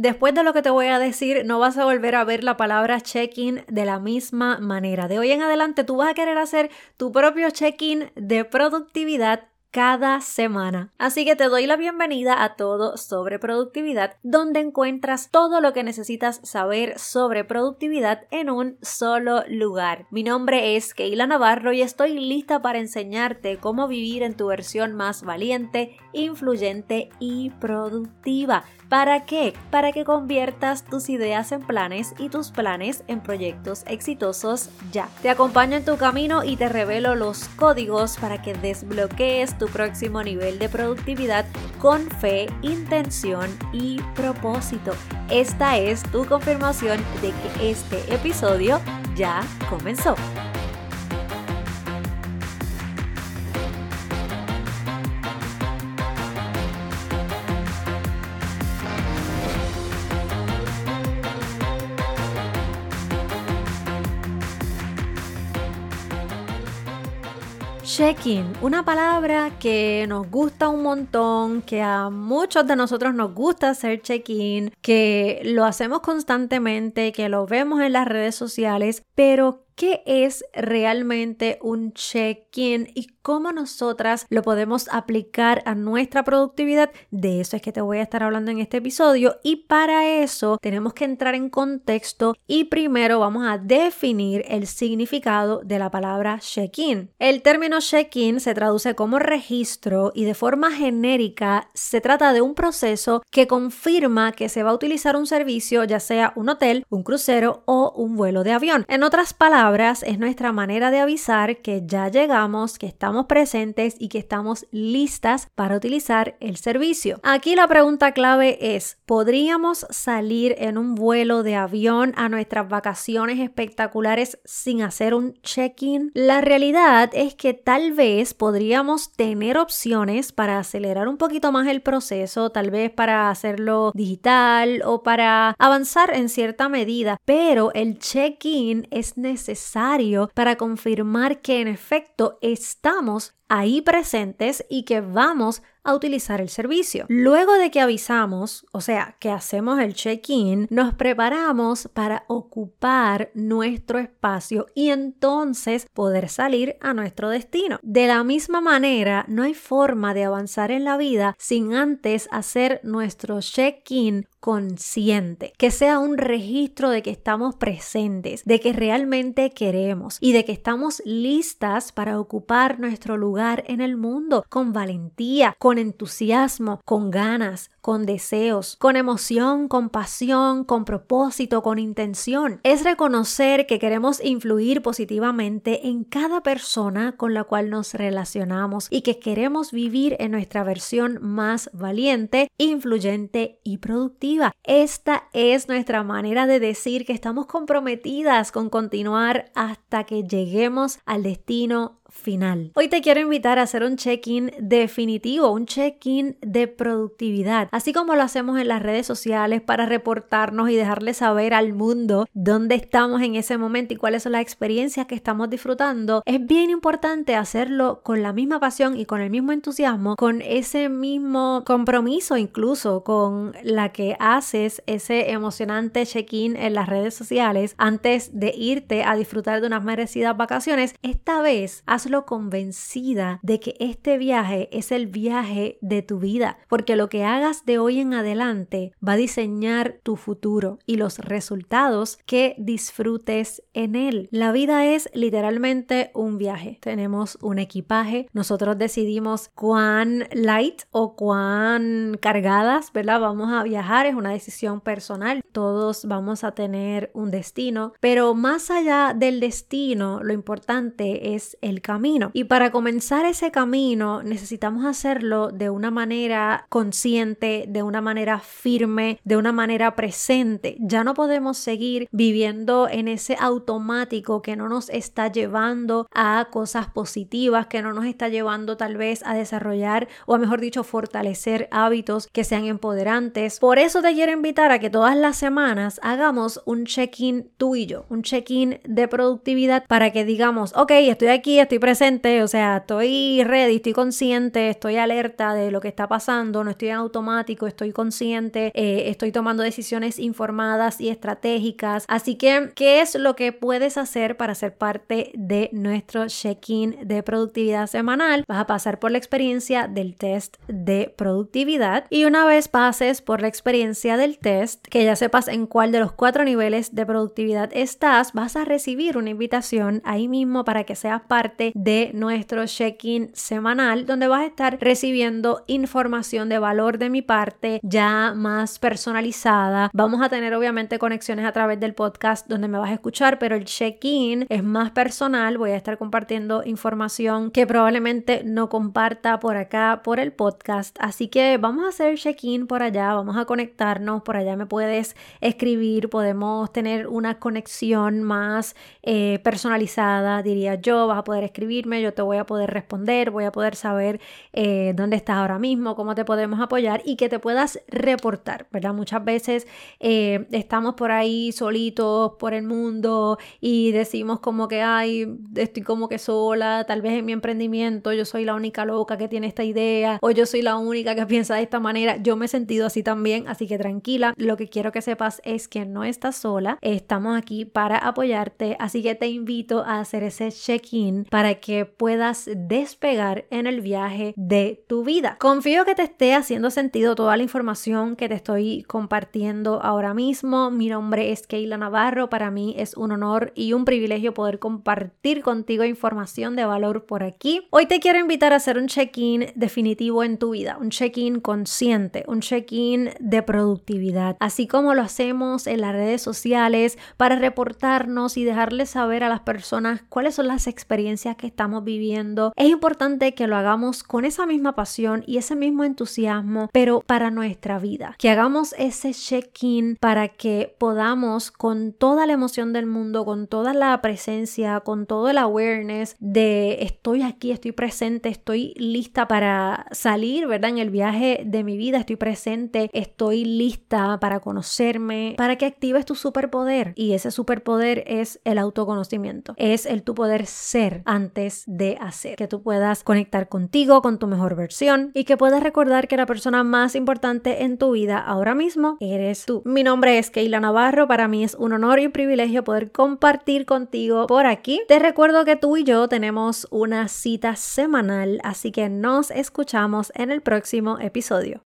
Después de lo que te voy a decir, no vas a volver a ver la palabra check-in de la misma manera. De hoy en adelante tú vas a querer hacer tu propio check-in de productividad cada semana. Así que te doy la bienvenida a todo sobre productividad, donde encuentras todo lo que necesitas saber sobre productividad en un solo lugar. Mi nombre es Keila Navarro y estoy lista para enseñarte cómo vivir en tu versión más valiente, influyente y productiva. ¿Para qué? Para que conviertas tus ideas en planes y tus planes en proyectos exitosos ya. Te acompaño en tu camino y te revelo los códigos para que desbloquees tu próximo nivel de productividad con fe, intención y propósito. Esta es tu confirmación de que este episodio ya comenzó. Check-in, una palabra que nos gusta un montón, que a muchos de nosotros nos gusta hacer check-in, que lo hacemos constantemente, que lo vemos en las redes sociales, pero qué es realmente un check-in y cómo nosotras lo podemos aplicar a nuestra productividad. De eso es que te voy a estar hablando en este episodio y para eso tenemos que entrar en contexto y primero vamos a definir el significado de la palabra check-in. El término check-in se traduce como registro y de forma genérica se trata de un proceso que confirma que se va a utilizar un servicio, ya sea un hotel, un crucero o un vuelo de avión. En otras palabras, es nuestra manera de avisar que ya llegamos, que estamos presentes y que estamos listas para utilizar el servicio. Aquí la pregunta clave es, ¿podríamos salir en un vuelo de avión a nuestras vacaciones espectaculares sin hacer un check-in? La realidad es que tal vez podríamos tener opciones para acelerar un poquito más el proceso, tal vez para hacerlo digital o para avanzar en cierta medida, pero el check-in es necesario para confirmar que en efecto estamos ahí presentes y que vamos a utilizar el servicio. Luego de que avisamos, o sea, que hacemos el check-in, nos preparamos para ocupar nuestro espacio y entonces poder salir a nuestro destino. De la misma manera, no hay forma de avanzar en la vida sin antes hacer nuestro check-in consciente, que sea un registro de que estamos presentes, de que realmente queremos y de que estamos listas para ocupar nuestro lugar en el mundo con valentía, con entusiasmo, con ganas, con deseos, con emoción, con pasión, con propósito, con intención. Es reconocer que queremos influir positivamente en cada persona con la cual nos relacionamos y que queremos vivir en nuestra versión más valiente, influyente y productiva. Esta es nuestra manera de decir que estamos comprometidas con continuar hasta que lleguemos al destino final. Hoy te quiero invitar a hacer un check-in definitivo, un check-in de productividad, así como lo hacemos en las redes sociales para reportarnos y dejarle saber al mundo dónde estamos en ese momento y cuáles son las experiencias que estamos disfrutando. Es bien importante hacerlo con la misma pasión y con el mismo entusiasmo, con ese mismo compromiso incluso con la que haces ese emocionante check-in en las redes sociales antes de irte a disfrutar de unas merecidas vacaciones. Esta vez, hazlo convencida de que este viaje es el viaje de tu vida, porque lo que hagas de hoy en adelante va a diseñar tu futuro y los resultados que disfrutes en él. La vida es literalmente un viaje. Tenemos un equipaje, nosotros decidimos cuán light o cuán cargadas, ¿verdad? Vamos a viajar, es una decisión personal. Todos vamos a tener un destino, pero más allá del destino, lo importante es el camino. Y para comenzar ese camino necesitamos hacerlo de una manera consciente, de una manera firme, de una manera presente. Ya no podemos seguir viviendo en ese automático que no nos está llevando a cosas positivas, que no nos está llevando tal vez a desarrollar o a mejor dicho fortalecer hábitos que sean empoderantes. Por eso te quiero invitar a que todas las semanas hagamos un check-in tú y yo, un check-in de productividad para que digamos, ok, estoy aquí, estoy presente, o sea, estoy ready, estoy consciente, estoy alerta de lo que está pasando, no estoy en automático, estoy consciente, eh, estoy tomando decisiones informadas y estratégicas. Así que, ¿qué es lo que puedes hacer para ser parte de nuestro check-in de productividad semanal? Vas a pasar por la experiencia del test de productividad y una vez pases por la experiencia del test, que ya sepas en cuál de los cuatro niveles de productividad estás, vas a recibir una invitación ahí mismo para que seas parte de nuestro check-in semanal donde vas a estar recibiendo información de valor de mi parte ya más personalizada. Vamos a tener obviamente conexiones a través del podcast donde me vas a escuchar, pero el check-in es más personal. Voy a estar compartiendo información que probablemente no comparta por acá por el podcast. Así que vamos a hacer check-in por allá, vamos a conectarnos, por allá me puedes escribir, podemos tener una conexión más eh, personalizada, diría yo, vas a poder escribirme, yo te voy a poder responder, voy a poder saber eh, dónde estás ahora mismo, cómo te podemos apoyar y que te puedas reportar, ¿verdad? Muchas veces eh, estamos por ahí solitos por el mundo y decimos como que, ay, estoy como que sola, tal vez en mi emprendimiento yo soy la única loca que tiene esta idea o yo soy la única que piensa de esta manera. Yo me he sentido así también, así que tranquila, lo que quiero que sepas es que no estás sola, estamos aquí para apoyarte, así que te invito a hacer ese check-in para que puedas despegar en el viaje de tu vida. Confío que te esté haciendo sentido toda la información que te estoy compartiendo ahora mismo. Mi nombre es Keila Navarro. Para mí es un honor y un privilegio poder compartir contigo información de valor por aquí. Hoy te quiero invitar a hacer un check-in definitivo en tu vida, un check-in consciente, un check-in de productividad, así como lo hacemos en las redes sociales para reportarnos y dejarles saber a las personas cuáles son las experiencias que estamos viviendo. Es importante que lo hagamos con esa misma pasión y ese mismo entusiasmo, pero para nuestra vida. Que hagamos ese check-in para que podamos con toda la emoción del mundo, con toda la presencia, con todo el awareness de estoy aquí, estoy presente, estoy lista para salir, ¿verdad? En el viaje de mi vida, estoy presente, estoy lista para conocerme, para que actives tu superpoder. Y ese superpoder es el autoconocimiento, es el tu poder ser antes de hacer, que tú puedas conectar contigo, con tu mejor versión y que puedas recordar que la persona más importante en tu vida ahora mismo eres tú. Mi nombre es Keila Navarro, para mí es un honor y un privilegio poder compartir contigo por aquí. Te recuerdo que tú y yo tenemos una cita semanal, así que nos escuchamos en el próximo episodio.